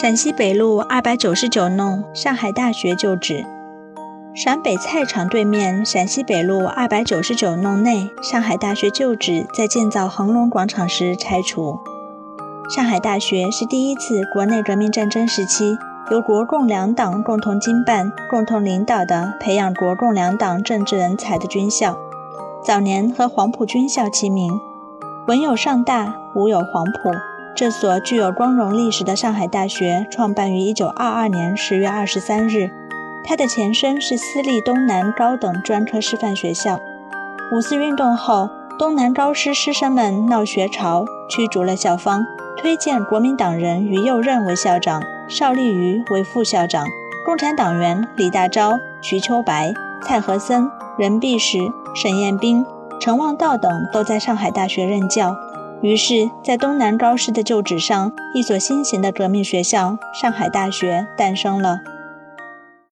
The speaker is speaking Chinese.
陕西北路二百九十九弄上海大学旧址。陕北菜场对面陕西北路二百九十九弄内上海大学旧址，在建造恒隆广场时拆除。上海大学是第一次国内革命战争时期由国共两党共同经办、共同领导的培养国共两党政治人才的军校。早年和黄埔军校齐名，文有上大，武有黄埔。这所具有光荣历史的上海大学创办于一九二二年十月二十三日。它的前身是私立东南高等专科师范学校。五四运动后，东南高师师生们闹学潮，驱逐了校方，推荐国民党人于右任为校长，邵力瑜为副校长，共产党员李大钊、徐秋白、蔡和森、任弼时、沈雁冰、陈望道等都在上海大学任教。于是，在东南高师的旧址上，一所新型的革命学校——上海大学诞生了。